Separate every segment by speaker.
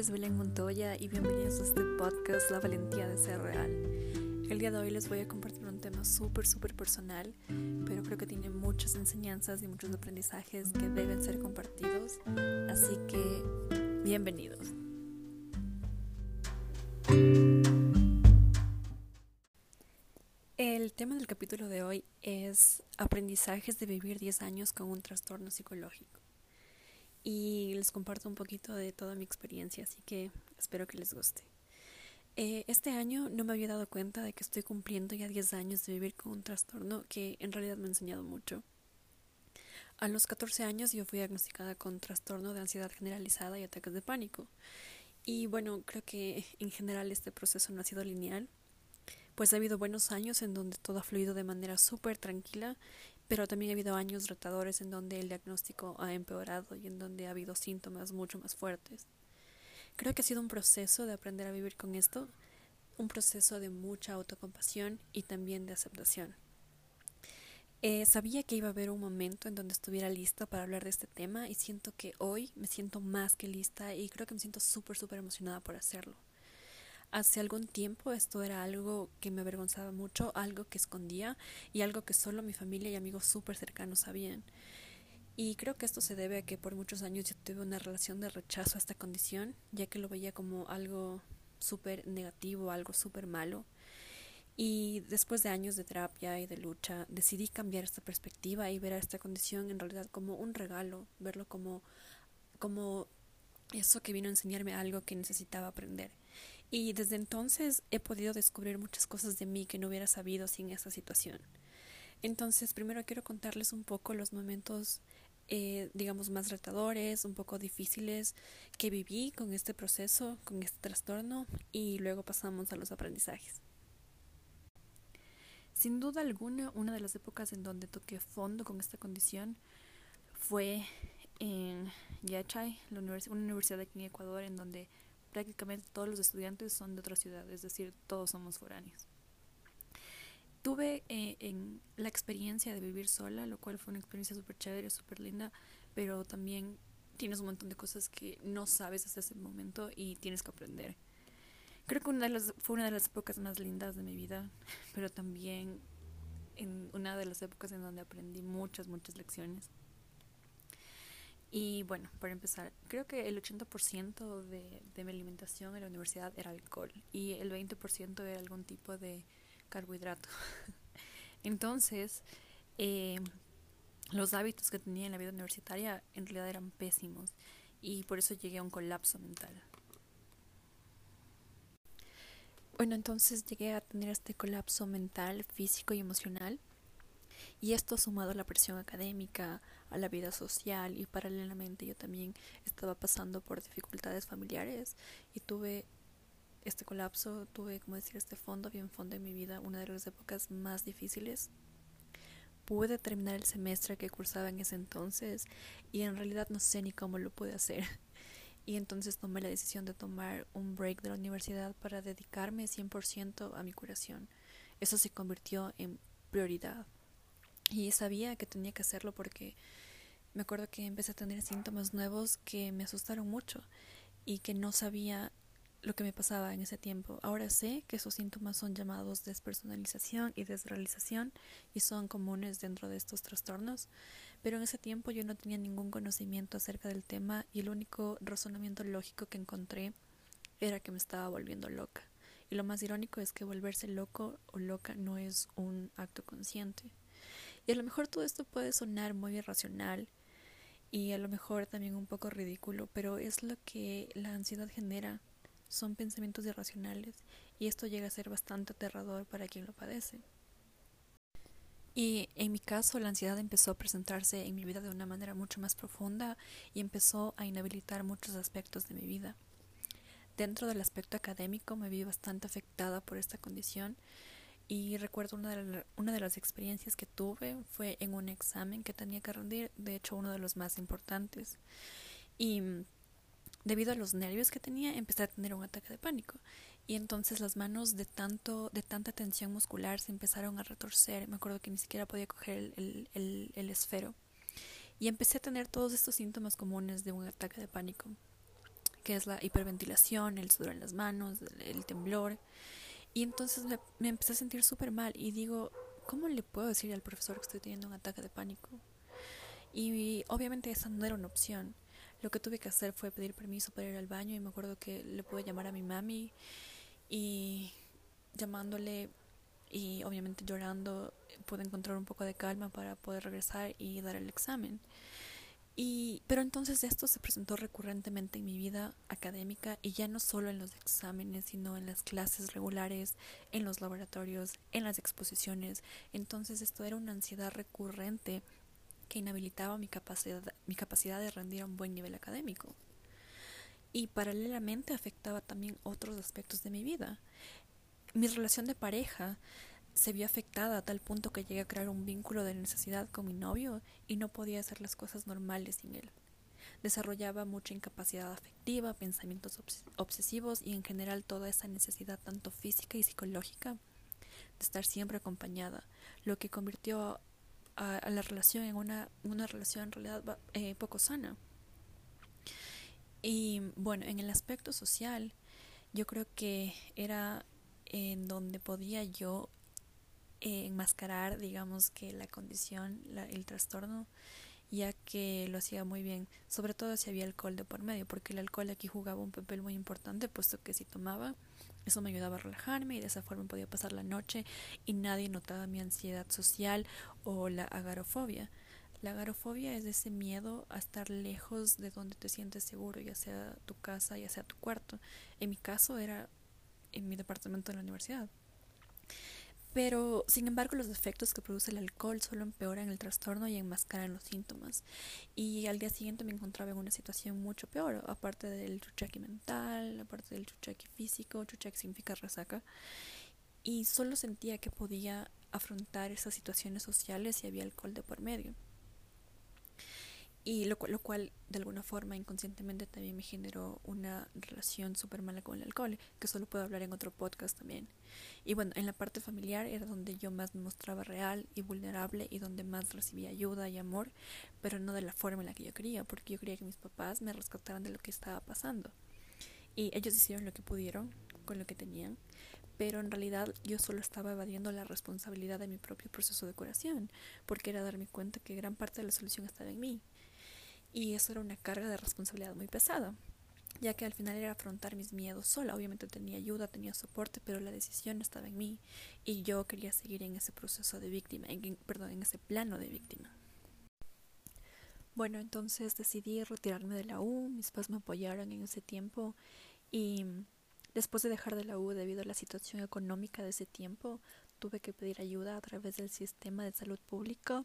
Speaker 1: es Belén Montoya y bienvenidos a este podcast La Valentía de Ser Real. El día de hoy les voy a compartir un tema súper, súper personal, pero creo que tiene muchas enseñanzas y muchos aprendizajes que deben ser compartidos, así que bienvenidos. El tema del capítulo de hoy es aprendizajes de vivir 10 años con un trastorno psicológico y les comparto un poquito de toda mi experiencia, así que espero que les guste. Eh, este año no me había dado cuenta de que estoy cumpliendo ya 10 años de vivir con un trastorno que en realidad me ha enseñado mucho. A los 14 años yo fui diagnosticada con trastorno de ansiedad generalizada y ataques de pánico. Y bueno, creo que en general este proceso no ha sido lineal, pues ha habido buenos años en donde todo ha fluido de manera súper tranquila pero también ha habido años retadores en donde el diagnóstico ha empeorado y en donde ha habido síntomas mucho más fuertes. Creo que ha sido un proceso de aprender a vivir con esto, un proceso de mucha autocompasión y también de aceptación. Eh, sabía que iba a haber un momento en donde estuviera lista para hablar de este tema y siento que hoy me siento más que lista y creo que me siento súper, súper emocionada por hacerlo. Hace algún tiempo esto era algo que me avergonzaba mucho, algo que escondía y algo que solo mi familia y amigos súper cercanos sabían. Y creo que esto se debe a que por muchos años yo tuve una relación de rechazo a esta condición, ya que lo veía como algo súper negativo, algo súper malo. Y después de años de terapia y de lucha, decidí cambiar esta perspectiva y ver a esta condición en realidad como un regalo, verlo como, como eso que vino a enseñarme algo que necesitaba aprender. Y desde entonces he podido descubrir muchas cosas de mí que no hubiera sabido sin esa situación. Entonces, primero quiero contarles un poco los momentos, eh, digamos, más retadores, un poco difíciles que viví con este proceso, con este trastorno, y luego pasamos a los aprendizajes. Sin duda alguna, una de las épocas en donde toqué fondo con esta condición fue en Yachay, la una universidad aquí en Ecuador, en donde prácticamente todos los estudiantes son de otra ciudad, es decir, todos somos foráneos. Tuve eh, la experiencia de vivir sola, lo cual fue una experiencia súper chévere, súper linda, pero también tienes un montón de cosas que no sabes hasta ese momento y tienes que aprender. Creo que fue una de las épocas más lindas de mi vida, pero también en una de las épocas en donde aprendí muchas, muchas lecciones. Y bueno, para empezar, creo que el 80% de, de mi alimentación en la universidad era alcohol y el 20% era algún tipo de carbohidrato. Entonces, eh, los hábitos que tenía en la vida universitaria en realidad eran pésimos y por eso llegué a un colapso mental. Bueno, entonces llegué a tener este colapso mental, físico y emocional y esto sumado a la presión académica, a la vida social y paralelamente yo también estaba pasando por dificultades familiares y tuve este colapso, tuve, como decir, este fondo, bien fondo en mi vida, una de las épocas más difíciles. Pude terminar el semestre que cursaba en ese entonces y en realidad no sé ni cómo lo pude hacer. Y entonces tomé la decisión de tomar un break de la universidad para dedicarme 100% a mi curación. Eso se convirtió en prioridad. Y sabía que tenía que hacerlo porque me acuerdo que empecé a tener síntomas nuevos que me asustaron mucho y que no sabía lo que me pasaba en ese tiempo. Ahora sé que esos síntomas son llamados despersonalización y desrealización y son comunes dentro de estos trastornos, pero en ese tiempo yo no tenía ningún conocimiento acerca del tema y el único razonamiento lógico que encontré era que me estaba volviendo loca. Y lo más irónico es que volverse loco o loca no es un acto consciente. Y a lo mejor todo esto puede sonar muy irracional y a lo mejor también un poco ridículo, pero es lo que la ansiedad genera. Son pensamientos irracionales y esto llega a ser bastante aterrador para quien lo padece. Y en mi caso la ansiedad empezó a presentarse en mi vida de una manera mucho más profunda y empezó a inhabilitar muchos aspectos de mi vida. Dentro del aspecto académico me vi bastante afectada por esta condición y recuerdo una de, las experiencias que tuve fue en un examen que tenía que rendir, de hecho uno de los más importantes. Y mm, debido a los nervios que tenía, empecé a tener un ataque de pánico. Y entonces las manos de tanto, de tanta tensión muscular se empezaron a retorcer. Me acuerdo que ni siquiera podía coger el, el, el esfero. Y empecé a tener todos estos síntomas comunes de un ataque de pánico. que es la hiperventilación, el sudor en las manos, el, temblor. Y entonces me, me empecé a sentir súper mal y digo, ¿cómo le puedo decir al profesor que estoy teniendo un ataque de pánico? Y obviamente esa no era una opción. Lo que tuve que hacer fue pedir permiso para ir al baño y me acuerdo que le pude llamar a mi mami y llamándole y obviamente llorando pude encontrar un poco de calma para poder regresar y dar el examen. Y, pero entonces esto se presentó recurrentemente en mi vida académica y ya no solo en los exámenes, sino en las clases regulares, en los laboratorios, en las exposiciones. Entonces esto era una ansiedad recurrente que inhabilitaba mi capacidad, mi capacidad de rendir a un buen nivel académico. Y paralelamente afectaba también otros aspectos de mi vida. Mi relación de pareja se vio afectada a tal punto que llegué a crear un vínculo de necesidad con mi novio y no podía hacer las cosas normales sin él. Desarrollaba mucha incapacidad afectiva, pensamientos obsesivos y en general toda esa necesidad tanto física y psicológica de estar siempre acompañada, lo que convirtió a, la relación en una, una relación en realidad eh, poco sana. Y bueno, en el aspecto social, yo creo que era en donde podía yo enmascarar, digamos que la condición, el trastorno, ya que lo hacía muy bien, sobre todo si había alcohol de por medio, porque el alcohol aquí jugaba un papel muy importante, puesto que si tomaba, eso me ayudaba a relajarme y de esa forma podía pasar la noche y nadie notaba mi ansiedad social o la agarofobia. La agarofobia es ese miedo a estar lejos de donde te sientes seguro, ya sea tu casa, ya sea tu cuarto. En mi caso era en mi departamento de la universidad. Pero, sin embargo, los efectos que produce el alcohol solo empeoran el trastorno y enmascaran los síntomas. Y al día siguiente me encontraba en una situación mucho peor, aparte del chuchaqui mental, aparte del chuchaqui físico, chuchaqui significa resaca. Y solo sentía que podía afrontar esas situaciones sociales si había alcohol de por medio y lo, lo, cual de alguna forma inconscientemente también me generó una relación súper mala con el alcohol, que solo puedo hablar en otro podcast también. Y bueno, en la parte familiar era donde yo más me mostraba real y vulnerable y donde más recibía ayuda y amor, pero no de la forma en la que yo quería, porque yo quería que mis papás me rescataran de lo que estaba pasando. Y ellos hicieron lo que pudieron con lo que tenían, pero en realidad yo solo estaba evadiendo la responsabilidad de mi propio proceso de curación, porque era darme cuenta que gran parte de la solución estaba en mí y eso era una carga de responsabilidad muy pesada, ya que al final era afrontar mis miedos sola. Obviamente tenía ayuda, tenía soporte, pero la decisión estaba en mí y yo quería seguir en ese proceso de víctima, en, perdón, en ese plano de víctima. Bueno, entonces decidí retirarme de la U, mis padres me apoyaron en ese tiempo y después de dejar de la U debido a la situación económica de ese tiempo, tuve que pedir ayuda a través del sistema de salud pública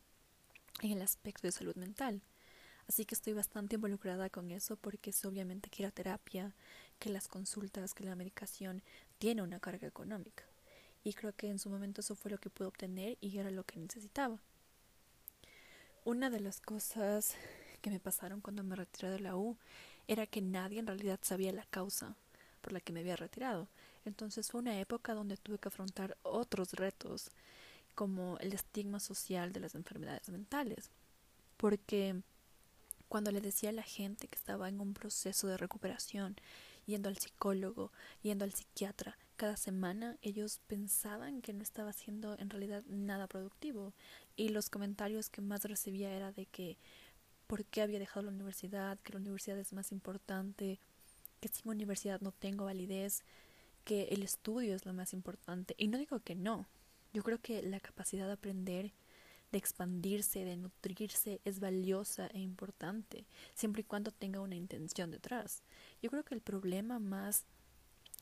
Speaker 1: en el aspecto de salud mental. Así que estoy bastante involucrada con eso porque es obviamente que la terapia, que las consultas, que la medicación tiene una carga económica. Y creo que en su momento eso fue lo que pude obtener y era lo que necesitaba. Una de las cosas que me pasaron cuando me retiré de la U era que nadie en realidad sabía la causa por la que me había retirado. Entonces fue una época donde tuve que afrontar otros retos, como el estigma social de las enfermedades mentales. Porque cuando le decía a la gente que estaba en un proceso de recuperación, yendo al psicólogo, yendo al psiquiatra, cada semana ellos pensaban que no estaba haciendo en realidad nada productivo y los comentarios que más recibía era de que por qué había dejado la universidad, que la universidad es más importante, que sin universidad no tengo validez, que el estudio es lo más importante. Y no digo que no, yo creo que la capacidad de aprender de expandirse, de nutrirse, es valiosa e importante, siempre y cuando tenga una intención detrás. Yo creo que el problema más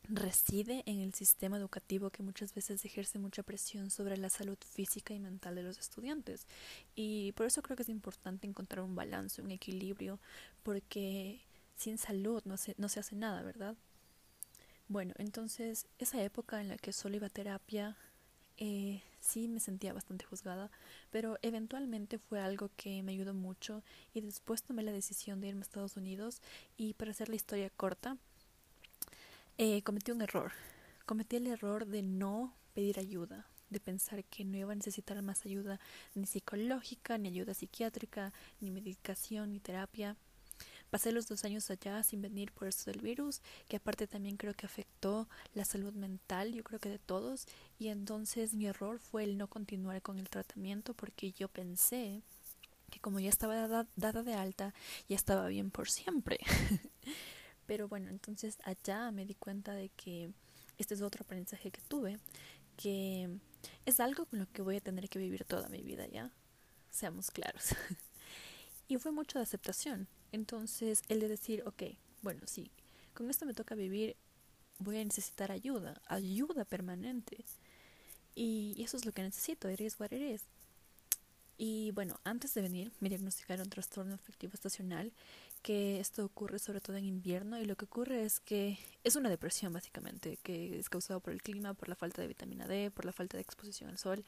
Speaker 1: reside en el sistema educativo que muchas veces ejerce mucha presión sobre la salud física y mental de los estudiantes. Y por eso creo que es importante encontrar un balance, un equilibrio, porque sin salud no se, no se hace nada, ¿verdad? Bueno, entonces esa época en la que solo iba a terapia, eh, sí me sentía bastante juzgada, pero eventualmente fue algo que me ayudó mucho y después tomé la decisión de irme a Estados Unidos y para hacer la historia corta, eh, cometí un error. Cometí el error de no pedir ayuda, de pensar que no iba a necesitar más ayuda ni psicológica, ni ayuda psiquiátrica, ni medicación, ni terapia, pasé los dos años allá sin venir por esto del virus, que aparte también creo que afectó la salud mental, yo creo que de todos, y entonces mi error fue el no continuar con el tratamiento porque yo pensé que como ya estaba dada, dada de alta, ya estaba bien por siempre. Pero bueno, entonces allá me di cuenta de que este es otro aprendizaje que tuve, que es algo con lo que voy a tener que vivir toda mi vida ya, seamos claros. y fue mucho de aceptación. Entonces, el de decir, ok, bueno, sí, con esto me toca vivir, voy a necesitar ayuda, ayuda permanente. Y, eso es lo que necesito, eres what it Y bueno, antes de venir me diagnosticaron trastorno afectivo estacional que esto ocurre sobre todo en invierno y lo que ocurre es que es una depresión básicamente, que es causado por el clima, por la falta de vitamina D, por la falta de exposición al sol.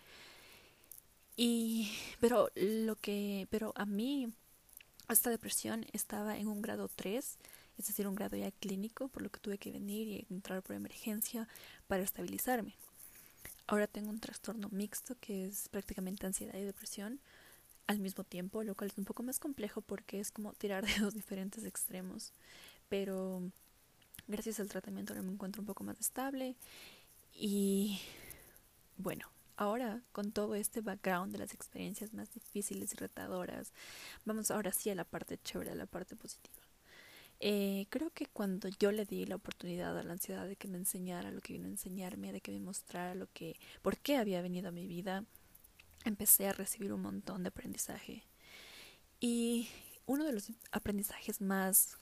Speaker 1: Y pero lo que pero a mí esta depresión estaba en un grado 3, es decir, un grado ya clínico, por lo que tuve que venir y entrar por emergencia para estabilizarme. Ahora tengo un trastorno mixto que es prácticamente ansiedad y depresión al mismo tiempo, lo cual es un poco más complejo porque es como tirar de dos diferentes extremos. Pero gracias al tratamiento ahora me encuentro un poco más estable y bueno, ahora con todo este background de las experiencias más difíciles y retadoras, vamos ahora sí a la parte chévere, a la parte positiva. Eh, creo que cuando yo le di la oportunidad a la ansiedad de que me enseñara lo que vino a enseñarme, de que me mostrara lo que, por qué había venido a mi vida, empecé a recibir un montón de aprendizaje. Y uno de los aprendizajes más,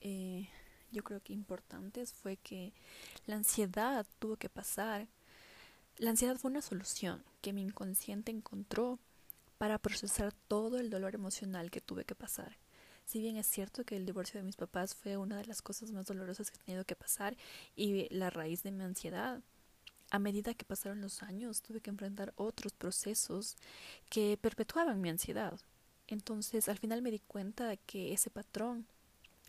Speaker 1: eh, yo creo que importantes, fue que la ansiedad tuvo que pasar. La ansiedad fue una solución que mi inconsciente encontró para procesar todo el dolor emocional que tuve que pasar. Si bien es cierto que el divorcio de mis papás fue una de las cosas más dolorosas que he tenido que pasar y la raíz de mi ansiedad, a medida que pasaron los años, tuve que enfrentar otros procesos que perpetuaban mi ansiedad. Entonces, al final me di cuenta de que ese patrón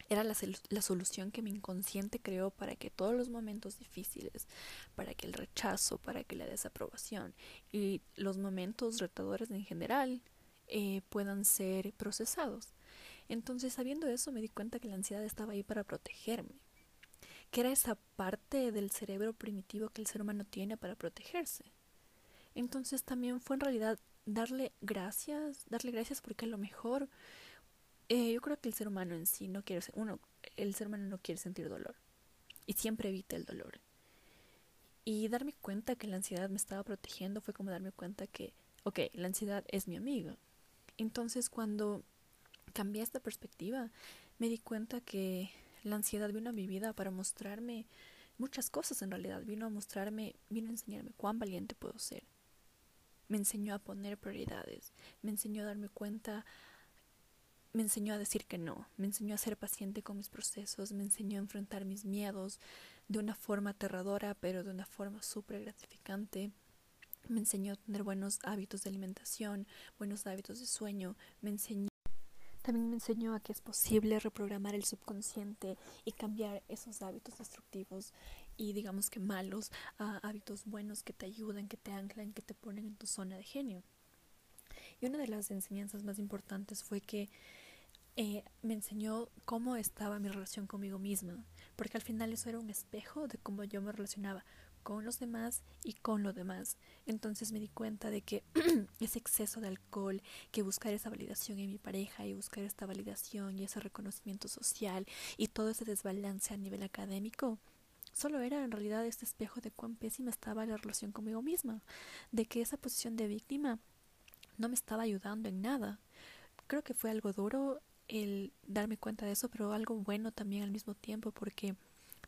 Speaker 1: era la, la, solución que mi inconsciente creó para que todos los momentos difíciles, para que el rechazo, para que la desaprobación y los momentos retadores en general eh, puedan ser procesados. Entonces, sabiendo eso, me di cuenta que la ansiedad estaba ahí para protegerme, que era esa parte del cerebro primitivo que el ser humano tiene para protegerse. Entonces también fue en realidad darle gracias, darle gracias porque a lo mejor eh, yo creo que el ser humano en sí no quiere, uno, el ser humano no quiere sentir dolor y siempre evita el dolor. Y darme cuenta que la ansiedad me estaba protegiendo fue como darme cuenta que, ok, la ansiedad es mi amiga. Entonces cuando cambié esta perspectiva, me di cuenta que la ansiedad vino a mi vida para mostrarme muchas cosas en realidad. Vino a mostrarme, vino a enseñarme cuán valiente puedo ser. Me enseñó a poner prioridades. Me enseñó a darme cuenta. Me enseñó a decir que no. Me enseñó a ser paciente con mis procesos. Me enseñó a enfrentar mis miedos de una forma aterradora, pero de una forma súper gratificante. Me enseñó a tener buenos hábitos de alimentación, buenos hábitos de sueño. Me enseñó también me enseñó a que es posible reprogramar el subconsciente y cambiar esos hábitos destructivos y digamos que malos a hábitos buenos que te ayudan, que te anclan, que te ponen en tu zona de genio. Y una de las enseñanzas más importantes fue que eh, me enseñó cómo estaba mi relación conmigo misma, porque al final eso era un espejo de cómo yo me relacionaba con los demás y con lo demás. Entonces me di cuenta de que ese exceso de alcohol, que buscar esa validación en mi pareja y buscar esta validación y ese reconocimiento social y todo ese desbalance a nivel académico, solo era en realidad este espejo de cuán pésima estaba la relación conmigo misma, de que esa posición de víctima no me estaba ayudando en nada. Creo que fue algo duro el darme cuenta de eso, pero algo bueno también al mismo tiempo porque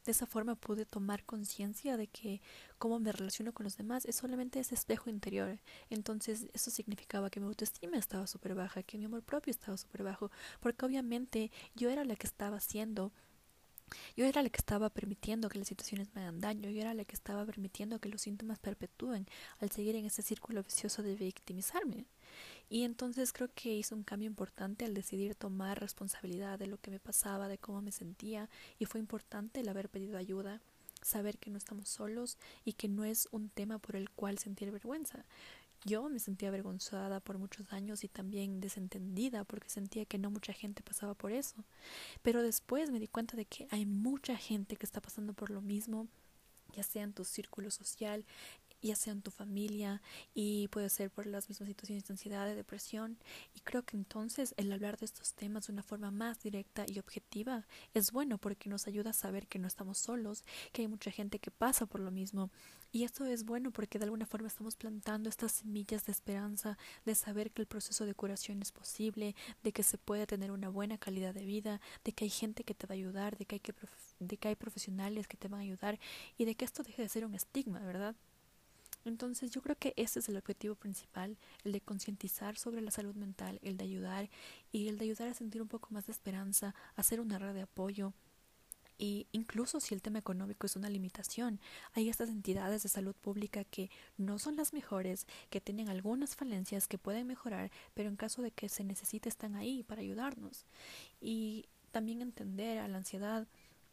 Speaker 1: de esa forma pude tomar conciencia de que cómo me relaciono con los demás es solamente ese espejo interior. Entonces eso significaba que mi autoestima estaba súper baja, que mi amor propio estaba súper bajo, porque obviamente yo era la que estaba haciendo yo era la que estaba permitiendo que las situaciones me hagan daño, yo era la que estaba permitiendo que los síntomas perpetúen al seguir en ese círculo vicioso de victimizarme. Y entonces creo que hizo un cambio importante al decidir tomar responsabilidad de lo que me pasaba, de cómo me sentía, y fue importante el haber pedido ayuda, saber que no estamos solos y que no es un tema por el cual sentir vergüenza. yo me sentía avergonzada por muchos años y también desentendida porque sentía que no mucha gente pasaba por eso. Pero después me di cuenta de que hay mucha gente que está pasando por lo mismo, ya sea en tu círculo social, ya sea en tu familia y puede ser por las mismas situaciones de ansiedad, de depresión. Y creo que entonces el hablar de estos temas de una forma más directa y objetiva es bueno porque nos ayuda a saber que no estamos solos, que hay mucha gente que pasa por lo mismo. Y esto es bueno porque de alguna forma estamos plantando estas semillas de esperanza, de saber que el proceso de curación es posible, de que se puede tener una buena calidad de vida, de que hay gente que te va a ayudar, de que hay, que de que hay profesionales que te van a ayudar y de que esto deje de ser un estigma, ¿verdad? Entonces yo creo que ese es el objetivo principal, el de concientizar sobre la salud mental, el de ayudar y el de ayudar a sentir un poco más de esperanza, hacer una red de apoyo. Y incluso si el tema económico es una limitación, hay estas entidades de salud pública que no son las mejores, que tienen algunas falencias que pueden mejorar, pero en caso de que se necesite están ahí para ayudarnos. Y también entender a la ansiedad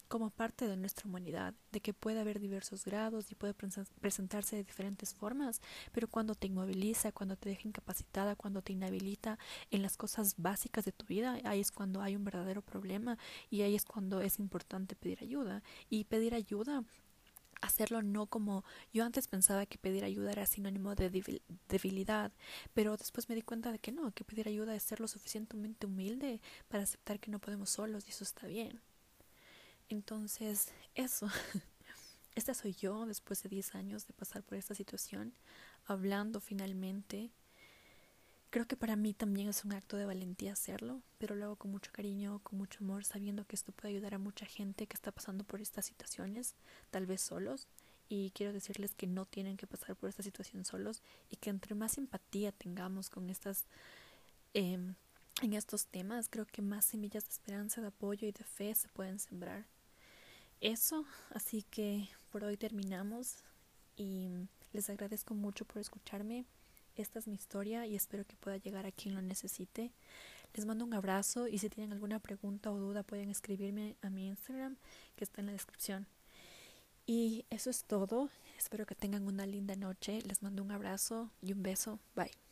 Speaker 1: como parte de nuestra humanidad, de que puede haber diversos grados y puede presentarse de diferentes formas, pero cuando te inmoviliza, cuando te deja incapacitada, cuando te inhabilita en las cosas básicas de tu vida, ahí es cuando hay un verdadero problema y ahí es cuando es importante pedir ayuda. Y pedir ayuda hacerlo no como yo antes pensaba que pedir ayuda era sinónimo de debilidad, pero después me di cuenta de que no, que pedir ayuda es ser lo suficientemente humilde para aceptar que no podemos solos y eso está bien. Entonces, eso. Esta soy yo después de 10 años de pasar por esta situación, hablando finalmente. Creo que para mí también es un acto de valentía hacerlo, pero lo hago con mucho cariño, con mucho amor, sabiendo que esto puede ayudar a mucha gente que está pasando por estas situaciones, tal vez solos. Y quiero decirles que no tienen que pasar por esta situación solos y que entre más empatía tengamos con estas em, en estos temas, creo que más semillas de esperanza, de apoyo y de fe se pueden sembrar. Eso, así que por hoy terminamos y les agradezco mucho por escucharme. Esta es mi historia y espero que pueda llegar a quien lo necesite. Les mando un abrazo y si tienen alguna pregunta o duda pueden escribirme a mi Instagram que está en la descripción. Y eso es todo. Espero que tengan una linda noche. Les mando un abrazo y un beso. Bye.